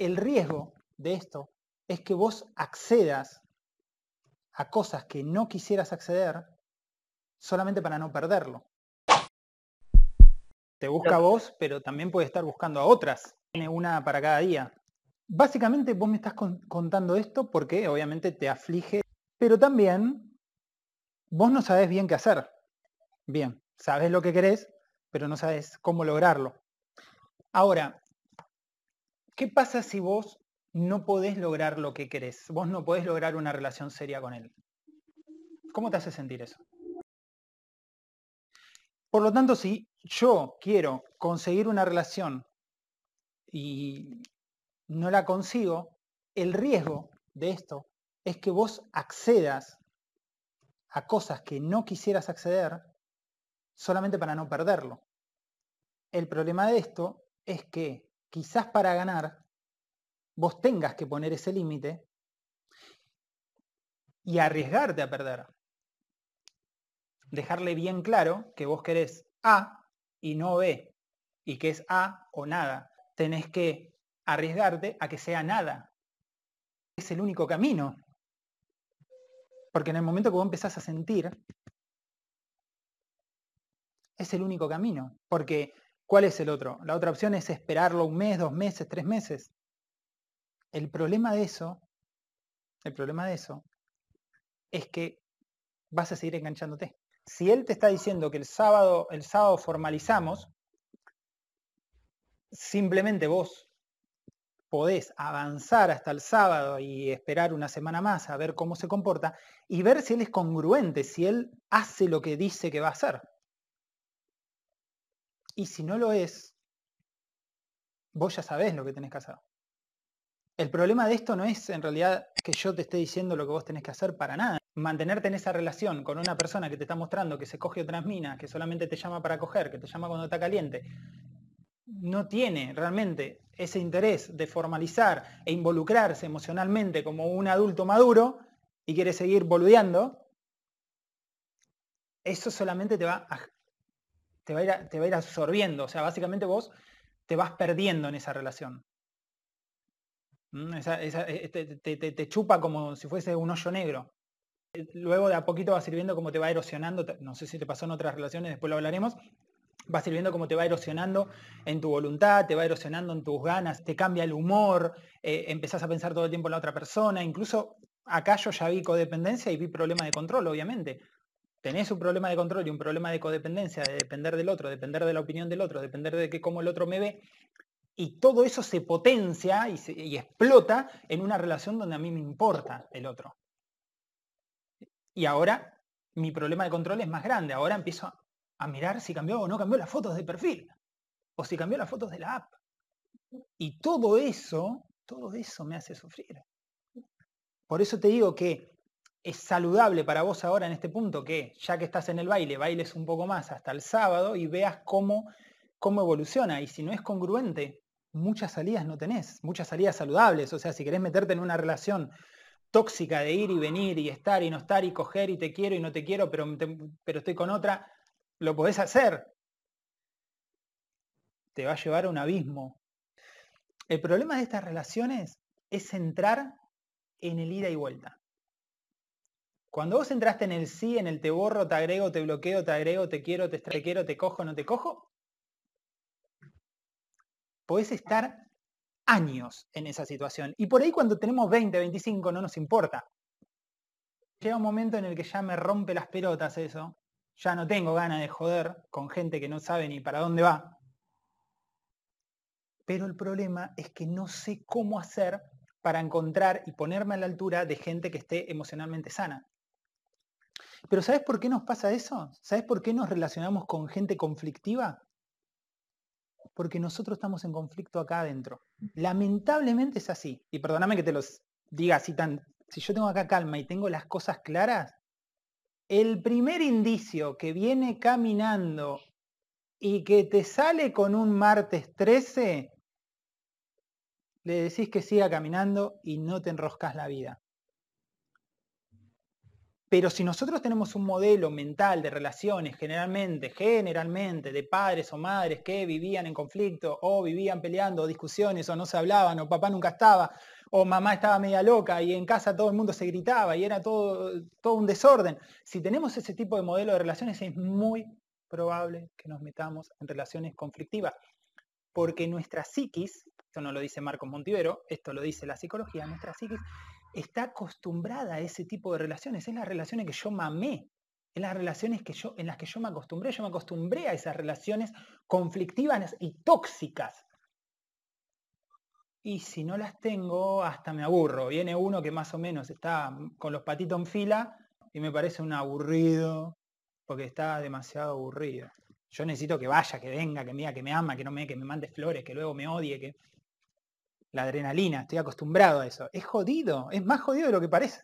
El riesgo de esto es que vos accedas a cosas que no quisieras acceder solamente para no perderlo. Te busca a vos, pero también puede estar buscando a otras. Tiene una para cada día. Básicamente vos me estás contando esto porque obviamente te aflige, pero también vos no sabés bien qué hacer. Bien, sabes lo que querés, pero no sabes cómo lograrlo. Ahora, ¿qué pasa si vos no podés lograr lo que querés? Vos no podés lograr una relación seria con él. ¿Cómo te hace sentir eso? Por lo tanto, si yo quiero conseguir una relación y no la consigo, el riesgo de esto es que vos accedas a cosas que no quisieras acceder solamente para no perderlo. El problema de esto es que quizás para ganar vos tengas que poner ese límite y arriesgarte a perder. Dejarle bien claro que vos querés A y no B, y que es A o nada. Tenés que arriesgarte a que sea nada. Es el único camino. Porque en el momento que vos empezás a sentir, es el único camino. Porque, ¿cuál es el otro? La otra opción es esperarlo un mes, dos meses, tres meses. El problema de eso, el problema de eso, es que vas a seguir enganchándote. Si él te está diciendo que el sábado, el sábado formalizamos, simplemente vos podés avanzar hasta el sábado y esperar una semana más a ver cómo se comporta y ver si él es congruente, si él hace lo que dice que va a hacer. Y si no lo es, vos ya sabés lo que tenés que hacer. El problema de esto no es en realidad que yo te esté diciendo lo que vos tenés que hacer para nada. Mantenerte en esa relación con una persona que te está mostrando que se coge otras minas, que solamente te llama para coger, que te llama cuando está caliente, no tiene realmente ese interés de formalizar e involucrarse emocionalmente como un adulto maduro y quiere seguir boludeando, eso solamente te va a, te va a, ir, absorbiendo. O sea, básicamente vos te vas perdiendo en esa relación. ¿Mm? Eh, te, chupa como si fuese un hoyo negro. Luego de a poquito va sirviendo como te va erosionando. No sé si te pasó en otras relaciones, después lo hablaremos va sirviendo como te va erosionando en tu voluntad, te va erosionando en tus ganas, te cambia el humor, eh, empezás a pensar todo el tiempo en la otra persona, incluso acá yo ya vi codependencia y vi problema de control, obviamente. Tenés un problema de control y un problema de codependencia, de depender del otro, depender de la opinión del otro, depender de que cómo el otro me ve, y todo eso se potencia y, y explota en una relación donde a mí me importa el otro. Y ahora mi problema de control es más grande, ahora empiezo a mirar si cambió o no cambió las fotos de perfil, o si cambió las fotos de la app. Y todo eso, todo eso me hace sufrir. Por eso te digo que es saludable para vos ahora en este punto que ya que estás en el baile, bailes un poco más hasta el sábado y veas cómo, cómo evoluciona. Y si no es congruente, muchas salidas no tenés, muchas salidas saludables. O sea, si querés meterte en una relación tóxica de ir y venir y estar y no estar y coger y te quiero y no te quiero, pero, pero estoy con otra, lo podés hacer. Te va a llevar a un abismo. El problema de estas relaciones es entrar en el ida y vuelta. Cuando vos entraste en el sí, en el te borro, te agrego, te bloqueo, te agrego, te quiero, te, te te cojo, no te cojo, podés estar años en esa situación. Y por ahí cuando tenemos 20, 25 no nos importa. Llega un momento en el que ya me rompe las pelotas eso ya no tengo ganas de joder con gente que no sabe ni para dónde va. Pero el problema es que no sé cómo hacer para encontrar y ponerme a la altura de gente que esté emocionalmente sana. Pero ¿sabes por qué nos pasa eso? ¿Sabes por qué nos relacionamos con gente conflictiva? Porque nosotros estamos en conflicto acá adentro. Lamentablemente es así. Y perdóname que te los diga así tan... Si yo tengo acá calma y tengo las cosas claras, el primer indicio que viene caminando y que te sale con un martes 13, le decís que siga caminando y no te enroscas la vida. Pero si nosotros tenemos un modelo mental de relaciones, generalmente, generalmente, de padres o madres que vivían en conflicto, o vivían peleando, o discusiones, o no se hablaban, o papá nunca estaba, o mamá estaba media loca y en casa todo el mundo se gritaba y era todo, todo un desorden. Si tenemos ese tipo de modelo de relaciones, es muy probable que nos metamos en relaciones conflictivas. Porque nuestra psiquis, esto no lo dice Marcos Montivero, esto lo dice la psicología, nuestra psiquis está acostumbrada a ese tipo de relaciones. Es las relaciones que yo mamé. Es las relaciones que yo, en las que yo me acostumbré. Yo me acostumbré a esas relaciones conflictivas y tóxicas. Y si no las tengo, hasta me aburro. Viene uno que más o menos está con los patitos en fila y me parece un aburrido, porque está demasiado aburrido. Yo necesito que vaya, que venga, que me que me ama, que no me, que me mande flores, que luego me odie, que la adrenalina, estoy acostumbrado a eso. Es jodido, es más jodido de lo que parece.